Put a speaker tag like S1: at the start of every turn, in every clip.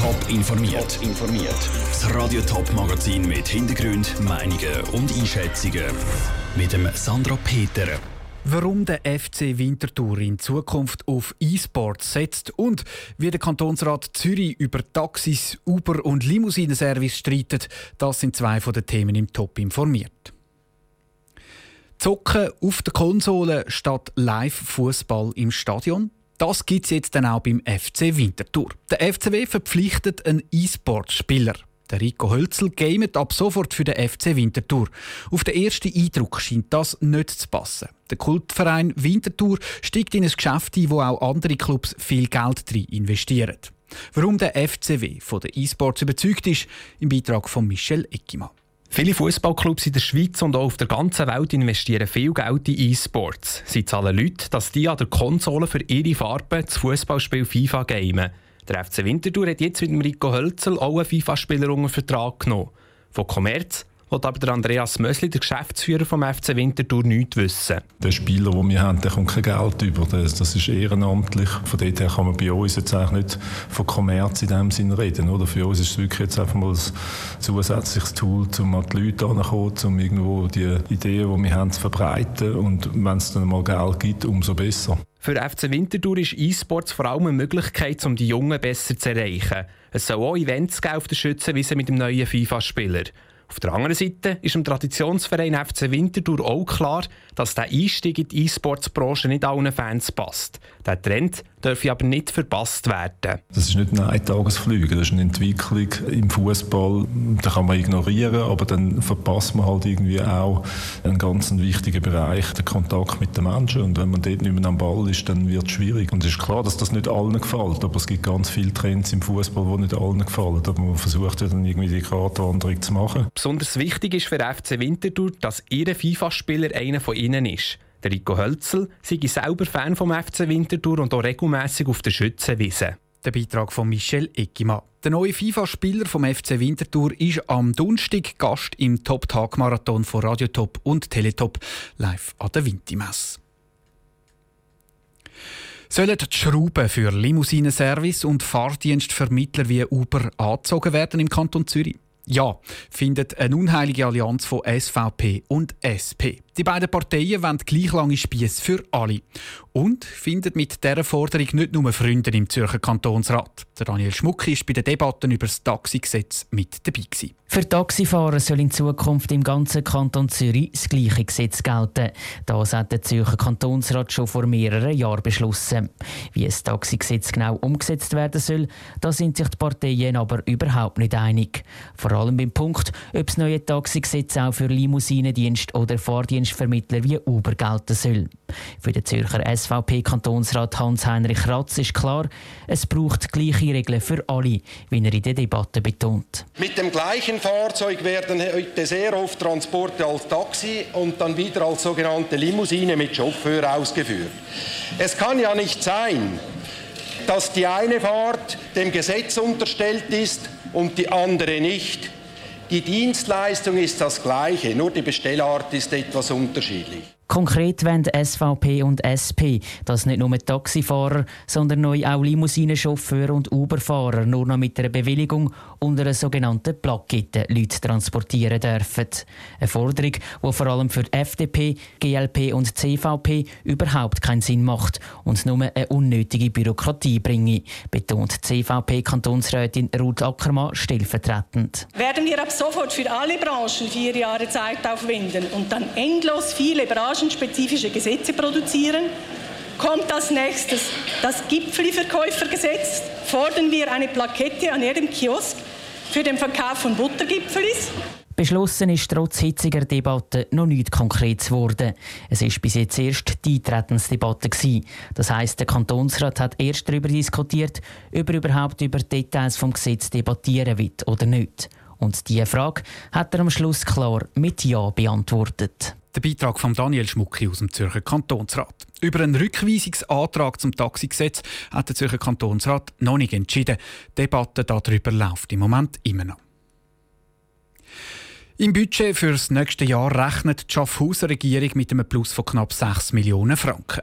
S1: Top informiert. informiert. Das Radio Top Magazin mit Hintergrund, Meinungen und Einschätzungen mit dem Sandra Peter.
S2: Warum der FC Winterthur in Zukunft auf E-Sports setzt und wie der Kantonsrat Zürich über Taxis, Uber und Limousinenservice streitet, das sind zwei von den Themen im Top informiert. Zocken auf der Konsole statt Live-Fußball im Stadion. Das gibt es jetzt dann auch beim FC Winterthur. Der FCW verpflichtet einen E-Sport-Spieler. Der Rico Hölzel gamet ab sofort für den FC Winterthur. Auf den ersten Eindruck scheint das nicht zu passen. Der Kultverein Winterthur steigt in ein Geschäft ein, wo auch andere Clubs viel Geld drin investieren. Warum der FCW von den E-Sports überzeugt ist, im Beitrag von Michel Eckimann.
S3: Viele Fußballclubs in der Schweiz und auch auf der ganzen Welt investieren viel Geld in E-Sports. Sie zahlen Leute, dass die an der Konsole für ihre Farben das Fußballspiel FIFA gamen. Der FC Winterthur hat jetzt mit dem Rico Hölzel auch einen FIFA-Spieler unter Vertrag genommen. Von Commerz will aber der Andreas Mösli, der Geschäftsführer vom FC Winterthur, nichts wissen.
S4: Der Spieler, den wir haben, der kommt kein Geld über. Das, das ist ehrenamtlich. Von dort her kann man bei uns jetzt eigentlich nicht von Kommerz in dem Sinne reden. Oder? Für uns ist es wirklich jetzt einfach mal ein zusätzliches Tool, um an die Leute heranzukommen, um irgendwo die Ideen, die wir haben, zu verbreiten. Und wenn es dann mal Geld gibt, umso besser.
S3: Für FC Winterthur ist E-Sports vor allem eine Möglichkeit, um die Jungen besser zu erreichen. Es soll auch Events auf der Schützenwiese mit dem neuen FIFA-Spieler. Auf der anderen Seite ist dem Traditionsverein FC Winterthur auch klar, dass der Einstieg in die E-Sports-Branche nicht allen Fans passt. Der Trend dürfe aber nicht verpasst werden.
S4: Das ist nicht ein Eintagesflüge, das ist eine Entwicklung im Fußball. Da kann man ignorieren, aber dann verpasst man halt irgendwie auch einen ganz wichtigen Bereich, den Kontakt mit den Menschen. Und wenn man dort nicht mehr am Ball ist, dann wird es schwierig. Und es ist klar, dass das nicht allen gefällt, aber es gibt ganz viele Trends im Fußball, die nicht allen gefallen. Aber man versucht ja dann irgendwie die Gratwanderung zu machen.
S3: Besonders wichtig ist für FC Winterthur, dass ihr FIFA-Spieler einer von ihnen ist. Der Rico Hölzel sei selber Fan vom FC Winterthur und auch regelmässig auf der Schützenwiese.
S2: Der Beitrag von Michel Eckimann. Der neue FIFA-Spieler vom FC Winterthur ist am Donnerstag Gast im Top-Tag-Marathon von Radio Top und Teletop live an der Wintimesse. Sollen die Schrauben für Limousinenservice und Fahrdienstvermittler wie Uber angezogen werden im Kanton Zürich? Ja, findet eine unheilige Allianz von SVP und SP. Die beiden Parteien wollen gleich lange Spieß für alle. Und findet mit dieser Forderung nicht nur Freunde im Zürcher Kantonsrat. Der Daniel Schmuck war bei den Debatten über das Taxigesetz mit dabei. Gewesen.
S5: Für Taxifahrer soll in Zukunft im ganzen Kanton Zürich das gleiche Gesetz gelten. Das hat der Zürcher Kantonsrat schon vor mehreren Jahren beschlossen. Wie das Taxigesetz genau umgesetzt werden soll, da sind sich die Parteien aber überhaupt nicht einig. Vor allem beim Punkt, ob das neue Taxigesetz auch für Limousinendienst oder Fahrdienst Dienstvermittler wie Uber gelten soll. Für den Zürcher SVP-Kantonsrat Hans-Heinrich Ratz ist klar, es braucht gleiche Regeln für alle, wie er in der Debatte betont.
S6: Mit dem gleichen Fahrzeug werden heute sehr oft Transporte als Taxi und dann wieder als sogenannte Limousine mit Chauffeur ausgeführt. Es kann ja nicht sein, dass die eine Fahrt dem Gesetz unterstellt ist und die andere nicht. Die Dienstleistung ist das gleiche, nur die Bestellart ist etwas unterschiedlich.
S5: Konkret wollen SVP und SP, dass nicht nur Taxifahrer, sondern neu auch Limousinenchauffeure und Uberfahrer nur noch mit einer Bewilligung unter einer sogenannten Plakette Leute transportieren dürfen. Eine Forderung, die vor allem für FDP, GLP und CVP überhaupt keinen Sinn macht und nur eine unnötige Bürokratie bringe, betont CVP-Kantonsrätin Ruth Ackermann stellvertretend.
S7: Werden wir ab sofort für alle Branchen vier Jahre Zeit aufwenden und dann endlos viele Branchen branchenspezifische Gesetze produzieren. Kommt als nächstes das Gipfelverkäufergesetz. Fordern wir eine Plakette an jedem Kiosk für den Verkauf von Buttergipfelis.
S5: Beschlossen ist trotz hitziger Debatte noch nichts Konkretes geworden. Es ist bis jetzt erst die Eintretensdebatte gewesen. Das heißt, der Kantonsrat hat erst darüber diskutiert, ob er überhaupt über Details vom Gesetz debattieren wird oder nicht. Und diese Frage hat er am Schluss klar mit Ja beantwortet.
S2: Der Beitrag von Daniel Schmucki aus dem Zürcher Kantonsrat. Über einen Rückweisungsantrag zum Taxigesetz hat der Zürcher Kantonsrat noch nicht entschieden. Die Debatte darüber läuft im Moment immer noch. Im Budget für das nächste Jahr rechnet die Schaffhauser Regierung mit einem Plus von knapp 6 Millionen Franken.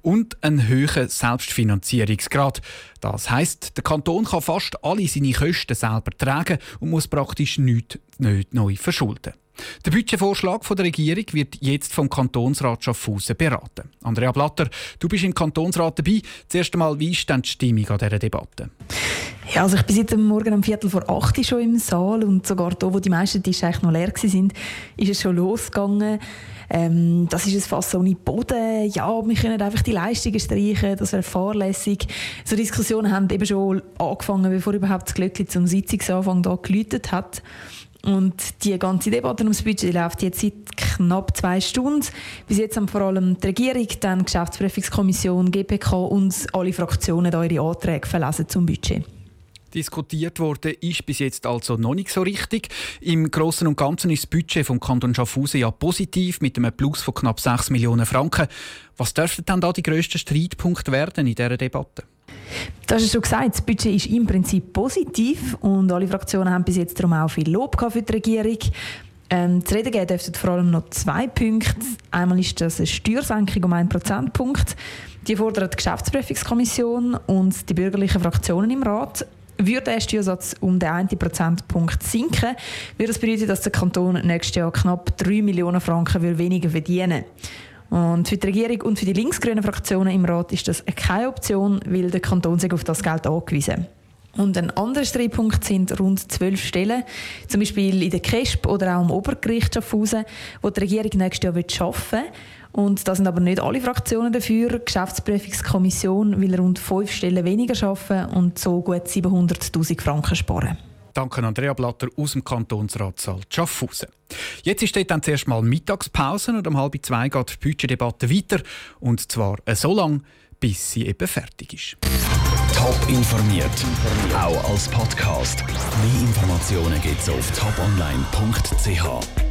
S2: Und einen hohen Selbstfinanzierungsgrad. Das heisst, der Kanton kann fast alle seine Kosten selber tragen und muss praktisch nichts nicht neu verschulden. Der Budgetvorschlag der Regierung wird jetzt vom Kantonsrat Schaffhausen beraten. Andrea Blatter, du bist im Kantonsrat dabei. Zuerst einmal, wie ist denn die Stimmung an dieser Debatte?
S8: Ja, also ich bin seit Morgen um Viertel vor acht schon im Saal und sogar da, wo die meisten Tische eigentlich noch leer waren, ist es schon losgegangen. Ähm, das ist ein Fass ohne Boden. Ja, wir können einfach die Leistungen streichen, das wäre fahrlässig. So Diskussionen haben eben schon angefangen, bevor überhaupt das Glöckchen zum Sitzungsanfang da geläutet hat. Und die ganze Debatte ums Budget läuft jetzt seit knapp zwei Stunden. Bis jetzt haben vor allem die Regierung, dann die Geschäftsprüfungskommission, GPK und alle Fraktionen ihre Anträge verlesen zum Budget.
S2: Diskutiert wurde ist bis jetzt also noch nicht so richtig. Im Großen und Ganzen ist das Budget vom Kanton Schaffhausen ja positiv mit einem Plus von knapp 6 Millionen Franken. Was dürften dann da die grössten Streitpunkte werden in dieser Debatte?
S8: Du hast es schon gesagt, das Budget ist im Prinzip positiv und alle Fraktionen haben bis jetzt darum auch viel Lob für die Regierung. Ähm, zu reden geben dürften vor allem noch zwei Punkte. Einmal ist das eine Steuersenkung um einen Prozentpunkt. Die fordert die Geschäftsprüfungskommission und die bürgerlichen Fraktionen im Rat. Würde der Steuersatz um den einen Prozentpunkt sinken, würde das bedeuten, dass der Kanton nächstes Jahr knapp 3 Millionen Franken weniger verdienen würde. Und für die Regierung und für die linksgrünen Fraktionen im Rat ist das keine Option, weil der Kanton sich auf das Geld angewiesen und ein anderer Streitpunkt sind rund zwölf Stellen, zum Beispiel in der KESP oder auch im Obergericht Schaffhausen, wo die Regierung nächstes Jahr arbeiten will. Und da sind aber nicht alle Fraktionen dafür. Die Geschäftsprüfungskommission will rund fünf Stellen weniger arbeiten und so gut 700'000 Franken sparen.
S2: Danke Andrea Blatter aus dem Kantonsratssaal Schaffhausen. Jetzt dort dann zuerst mal Mittagspause und um halb zwei geht die Budgetdebatte weiter. Und zwar so lange, bis sie eben fertig ist.
S1: Top informiert, auch als Podcast. Mehr Informationen gibt es auf toponline.ch.